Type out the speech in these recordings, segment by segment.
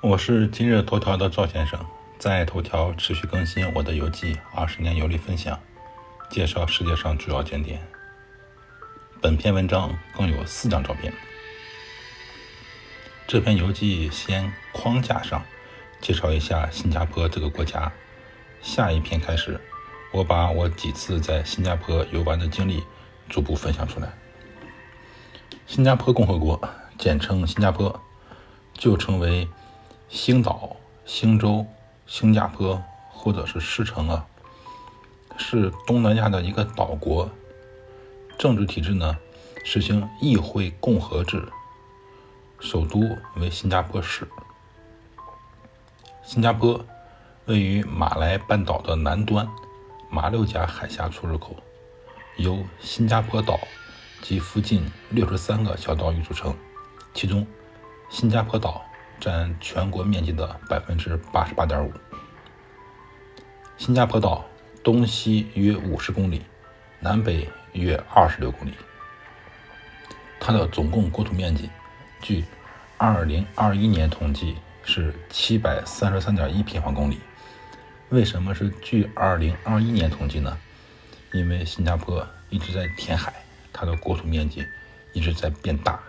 我是今日头条的赵先生，在头条持续更新我的游记，二十年游历分享，介绍世界上主要景点。本篇文章共有四张照片。这篇游记先框架上介绍一下新加坡这个国家。下一篇开始，我把我几次在新加坡游玩的经历逐步分享出来。新加坡共和国，简称新加坡，就称为。星岛、星洲、新加坡，或者是狮城啊，是东南亚的一个岛国。政治体制呢，实行议会共和制。首都为新加坡市。新加坡位于马来半岛的南端，马六甲海峡出入口，由新加坡岛及附近六十三个小岛屿组成，其中新加坡岛。占全国面积的百分之八十八点五。新加坡岛东西约五十公里，南北约二十六公里。它的总共国土面积，据二零二一年统计是七百三十三点一平方公里。为什么是据二零二一年统计呢？因为新加坡一直在填海，它的国土面积一直在变大。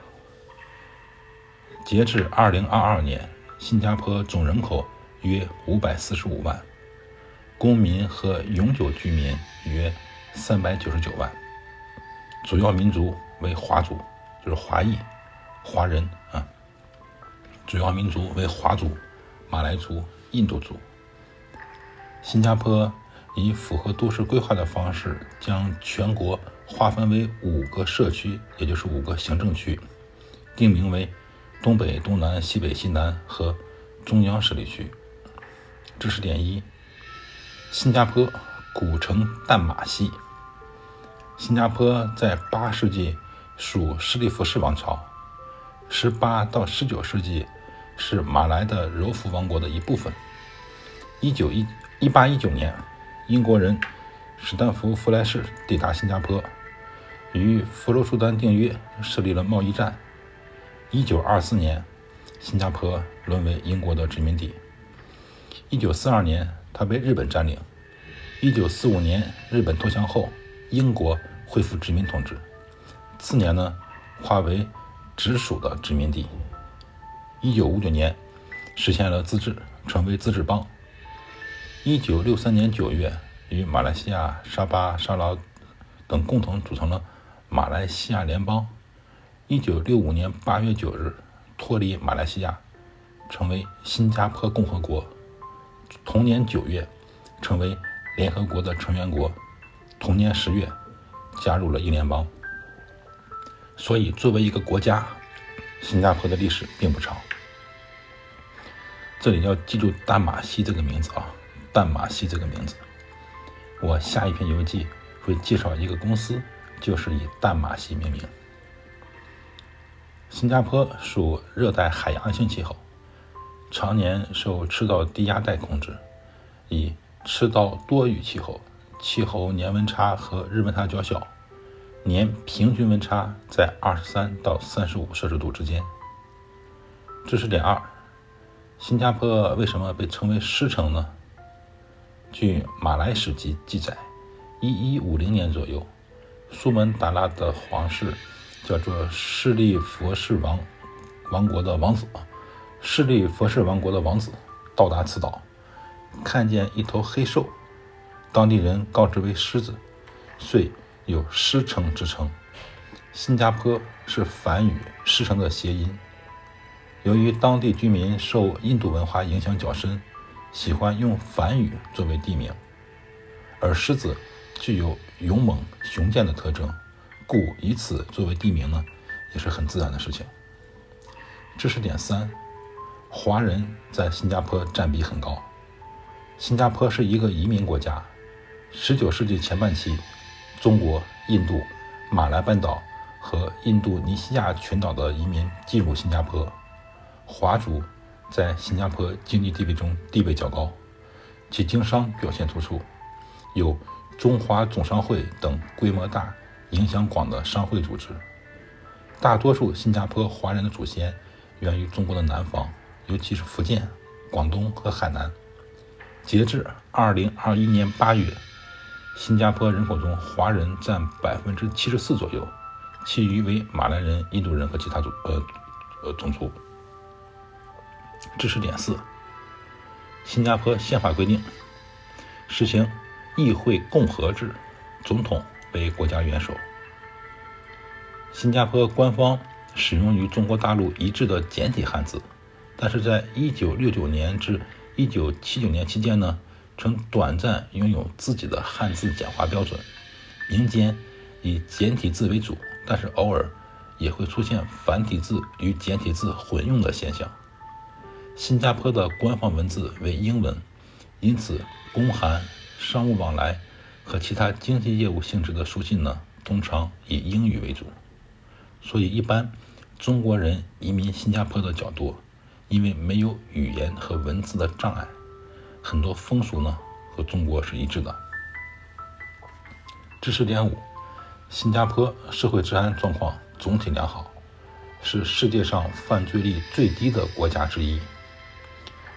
截至二零二二年，新加坡总人口约五百四十五万，公民和永久居民约三百九十九万，主要民族为华族，就是华裔、华人啊。主要民族为华族、马来族、印度族。新加坡以符合都市规划的方式，将全国划分为五个社区，也就是五个行政区，定名为。东北、东南、西北、西南和中央势力区。知识点一：新加坡古称淡马锡。新加坡在八世纪属施利弗氏王朝，十八到十九世纪是马来的柔佛王国的一部分。一九一一八一九年，英国人史丹福·弗莱士抵达新加坡，与佛罗苏丹订约，设立了贸易站。一九二四年，新加坡沦为英国的殖民地。一九四二年，它被日本占领。一九四五年，日本投降后，英国恢复殖民统治。次年呢，划为直属的殖民地。一九五九年，实现了自治，成为自治邦。一九六三年九月，与马来西亚、沙巴、沙劳等共同组成了马来西亚联邦。一九六五年八月九日脱离马来西亚，成为新加坡共和国。同年九月，成为联合国的成员国。同年十月，加入了英联邦。所以，作为一个国家，新加坡的历史并不长。这里要记住淡马锡这个名字啊，淡马锡这个名字。我下一篇游记会介绍一个公司，就是以淡马锡命名。新加坡属热带海洋性气候，常年受赤道低压带控制，以赤道多雨气候，气候年温差和日温差较小，年平均温差在二十三到三十五摄氏度之间。知识点二：新加坡为什么被称为狮城呢？据马来史籍记载，一一五零年左右，苏门答腊的皇室。叫做势利佛氏王王国的王子，势利佛氏王国的王子到达此岛，看见一头黑兽，当地人告知为狮子，遂有狮城之称。新加坡是梵语狮城的谐音。由于当地居民受印度文化影响较深，喜欢用梵语作为地名，而狮子具有勇猛雄健的特征。故以此作为地名呢，也是很自然的事情。知识点三：华人在新加坡占比很高。新加坡是一个移民国家。19世纪前半期，中国、印度、马来半岛和印度尼西亚群岛的移民进入新加坡，华族在新加坡经济地位中地位较高，其经商表现突出，有中华总商会等规模大。影响广的商会组织，大多数新加坡华人的祖先源于中国的南方，尤其是福建、广东和海南。截至二零二一年八月，新加坡人口中华人占百分之七十四左右，其余为马来人、印度人和其他族呃呃种族。知识点四：新加坡宪法规定，实行议会共和制，总统为国家元首。新加坡官方使用与中国大陆一致的简体汉字，但是在一九六九年至一九七九年期间呢，曾短暂拥有自己的汉字简化标准，民间以简体字为主，但是偶尔也会出现繁体字与简体字混用的现象。新加坡的官方文字为英文，因此公函、商务往来和其他经济业务性质的书信呢，通常以英语为主。所以，一般中国人移民新加坡的较多，因为没有语言和文字的障碍，很多风俗呢和中国是一致的。知识点五：新加坡社会治安状况总体良好，是世界上犯罪率最低的国家之一。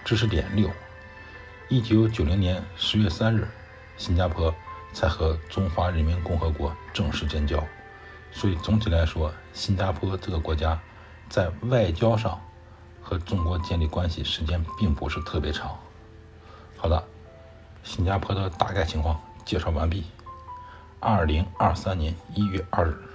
知识点六：一九九零年十月三日，新加坡才和中华人民共和国正式建交。所以总体来说，新加坡这个国家在外交上和中国建立关系时间并不是特别长。好的，新加坡的大概情况介绍完毕。二零二三年一月二日。